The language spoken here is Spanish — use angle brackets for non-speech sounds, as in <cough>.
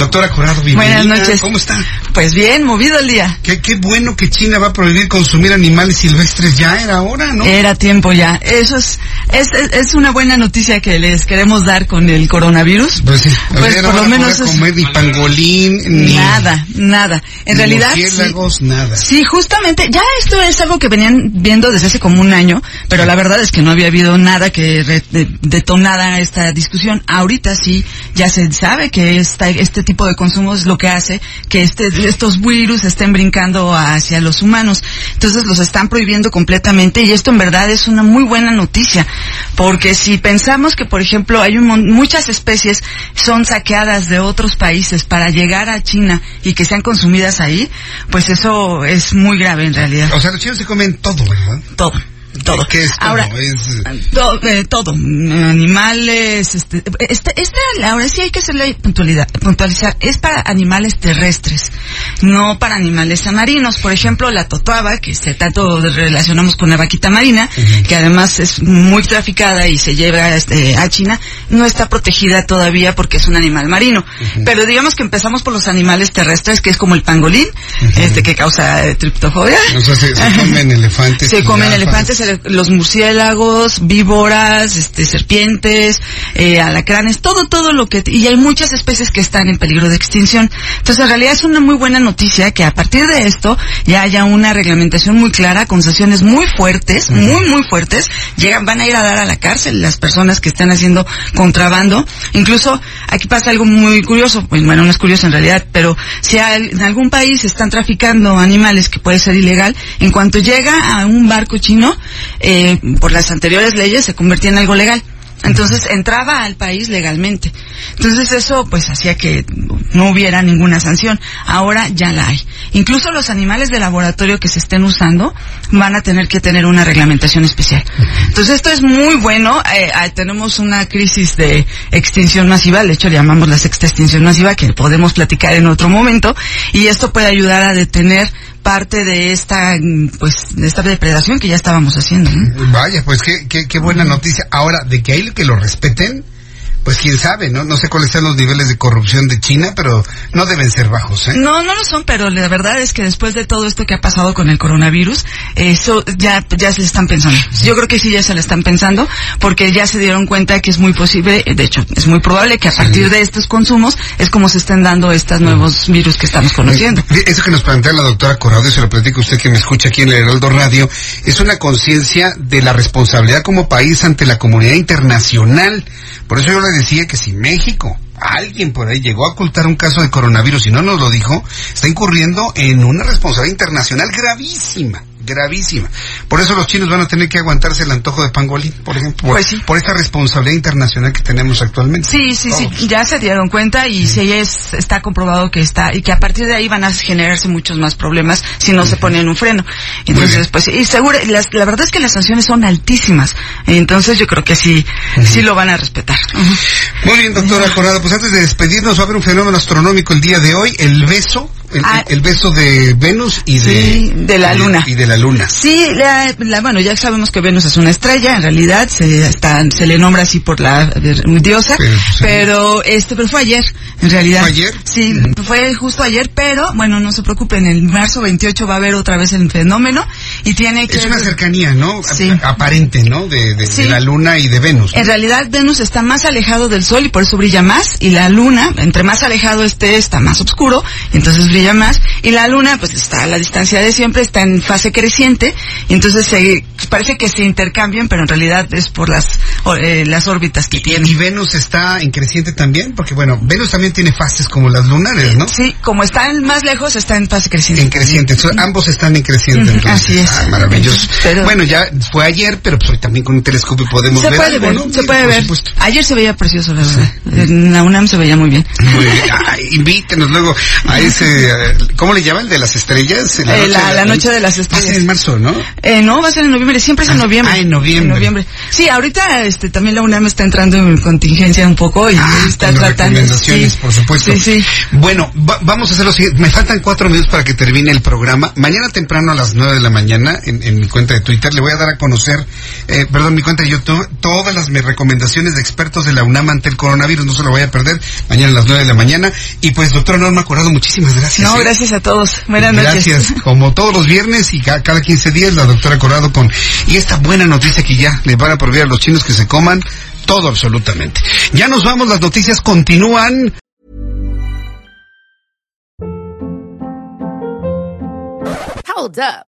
Doctora Corrado, bienvenida. Buenas noches. ¿Cómo está? Pues bien, movido el día. Qué, qué bueno que China va a prohibir consumir animales silvestres. Ya era hora, ¿no? Era tiempo ya. Eso es, es, es, una buena noticia que les queremos dar con el coronavirus. Pues sí, Pues por lo menos es- comer ni pangolín, ni Nada, nada. En ni realidad. sí. nada. Sí, justamente, ya esto es algo que venían viendo desde hace como un año, pero la verdad es que no había habido nada que re- de- detonara esta discusión. Ahorita sí, ya se sabe que esta, este tipo de consumo es lo que hace que este, estos virus estén brincando hacia los humanos. Entonces los están prohibiendo completamente y esto en verdad es una muy buena noticia, porque si pensamos que, por ejemplo, hay un muchas especies son saqueadas de otros países para llegar a China y que sean consumidas ahí, pues eso es muy grave en realidad. O sea, los chinos se comen todo, ¿verdad? Todo. Todo. ¿Qué es? Ahora, Es- to- eh, todo. Animales, este, este, esta, ahora sí hay que hacerle puntualidad, puntualizar. Es para animales terrestres, no para animales marinos. Por ejemplo, la totoaba, que se tanto relacionamos con la vaquita marina, que además es muy traficada y se lleva este, a China, no está protegida todavía porque es un animal marino. Pero digamos que empezamos por los animales terrestres, que es como el pangolín, este que causa eh, triptofobia. O sea, se, se <laughs> comen elefantes. Se comen elefantes, ele- los murciélagos, víboras, este, serpientes, eh, alacranes, todo, todo lo que, y hay muchas especies que están en peligro de extinción. Entonces, en realidad es una muy buena noticia que a partir de esto ya haya una reglamentación muy clara, con sanciones muy fuertes, muy, muy fuertes. Llegan, van a ir a dar a la cárcel las personas que están haciendo contrabando. Incluso, aquí pasa algo muy curioso, pues, bueno, no es curioso en realidad, pero si al- en algún país están traficando animales que puede ser ilegal, en cuanto llega a un barco chino, eh, por las anteriores leyes se convertía en algo legal. Entonces entraba al país legalmente. Entonces eso pues hacía que no hubiera ninguna sanción. Ahora ya la hay. Incluso los animales de laboratorio que se estén usando van a tener que tener una reglamentación especial. Entonces esto es muy bueno. Eh, ah, tenemos una crisis de extinción masiva. De hecho le llamamos la sexta extinción masiva que podemos platicar en otro momento. Y esto puede ayudar a detener parte de esta pues de esta depredación que ya estábamos haciendo. Vaya, pues qué, qué, qué buena noticia. Ahora, de que hay que lo respeten, pues quién sabe, ¿no? No sé cuáles sean los niveles de corrupción de China, pero no deben ser bajos, ¿eh? No, no lo son, pero la verdad es que después de todo esto que ha pasado con el coronavirus, eso ya, ya se le están pensando. Yo creo que sí ya se le están pensando, porque ya se dieron cuenta que es muy posible, de hecho, es muy probable que a partir de estos consumos es como se estén dando estos nuevos virus que estamos conociendo. Eh, Eso que nos plantea la doctora Corrado, y se lo platico a usted que me escucha aquí en el Heraldo Radio, es una conciencia de la responsabilidad como país ante la comunidad internacional. Por eso yo le decía que si México, alguien por ahí llegó a ocultar un caso de coronavirus y no nos lo dijo, está incurriendo en una responsabilidad internacional gravísima. Gravísima. Por eso los chinos van a tener que aguantarse el antojo de pangolín, por ejemplo, por, Pues sí. por esta responsabilidad internacional que tenemos actualmente. Sí, sí, sí, ya se dieron cuenta y sí es, está comprobado que está, y que a partir de ahí van a generarse muchos más problemas si no se ponen un freno. Entonces, pues, y seguro, las- la verdad es que las sanciones son altísimas. Entonces yo creo que sí, sí lo van a respetar. Muy bien, doctora Corrado. Pues antes de despedirnos, va a haber un fenómeno astronómico el día de hoy, el beso, el, Ah. el beso de Venus y de, Sí, de la luna. Y de la luna. Sí, la, la- bueno, ya sabemos que Venus es una estrella, en realidad se, está, se le nombra así por la diosa, Pero, sí. pero este, pero fue ayer, en realidad. ¿Fue ayer? Sí, fue justo ayer, pero bueno, no se preocupen, el marzo 28 va a haber otra vez el fenómeno y tiene que Es una cercanía, ¿no? Sí. Aparente, ¿no? De, de- Sí. de la luna y de Venus. En realidad Venus está más alejado del Sol y por eso brilla más y la Luna, entre más alejado esté, está más oscuro y entonces brilla más y la Luna pues está a la distancia de siempre, está en fase creciente y entonces se, parece que se intercambian pero en realidad es por las, eh, las órbitas que Y, tienen. y Venus está en creciente también, porque bueno, Venus también tiene fases como las lunares, ¿no? Sí, como están más lejos, está en fase creciente. En creciente. So, ambos están en creciente. Entonces. así es. Ah, maravilloso. bueno, ya fue ayer, pero pues hoy también con un telescopio podemos se ver. Puede ver Se puede ver. Ayer se veía precioso, la verdad. En la UNAM se veía muy bien. Muy bien. invítenos luego a ese, ¿cómo le llaman? ¿De las estrellas? La noche, la, de, la noche de las estrellas. Va a ser en marzo, ¿no? Eh, no, va a ser en noviembre. Siempre es en ah, noviembre. Ah, en noviembre. En noviembre. Sí, ahorita este, también la UNAM está entrando en contingencia un poco y ah, está tratando. Sí, por supuesto. Sí, sí. Bueno, vamos a hacer lo siguiente. Me faltan cuatro minutos para que termine el programa. Mañana temprano a las nueve de la mañana, en, en mi cuenta de Twitter, le voy a dar a conocer, eh, perdón, mi cuenta de YouTube, todas las mis recomendaciones de expertos de la UNAM ante el coronavirus. No se lo voy a perder. Mañana a las nueve de la mañana. Y pues, doctora Norma Corrado, muchísimas gracias. No, ¿eh? gracias a todos. Buenas noches. Gracias. Como todos los viernes y cada, cada 15 días, la doctora Corrado con, y esta buena noticia que ya le van a prohibir a los chinos que se coman todo absolutamente. Ya nos vamos, las noticias continúan. Hold up.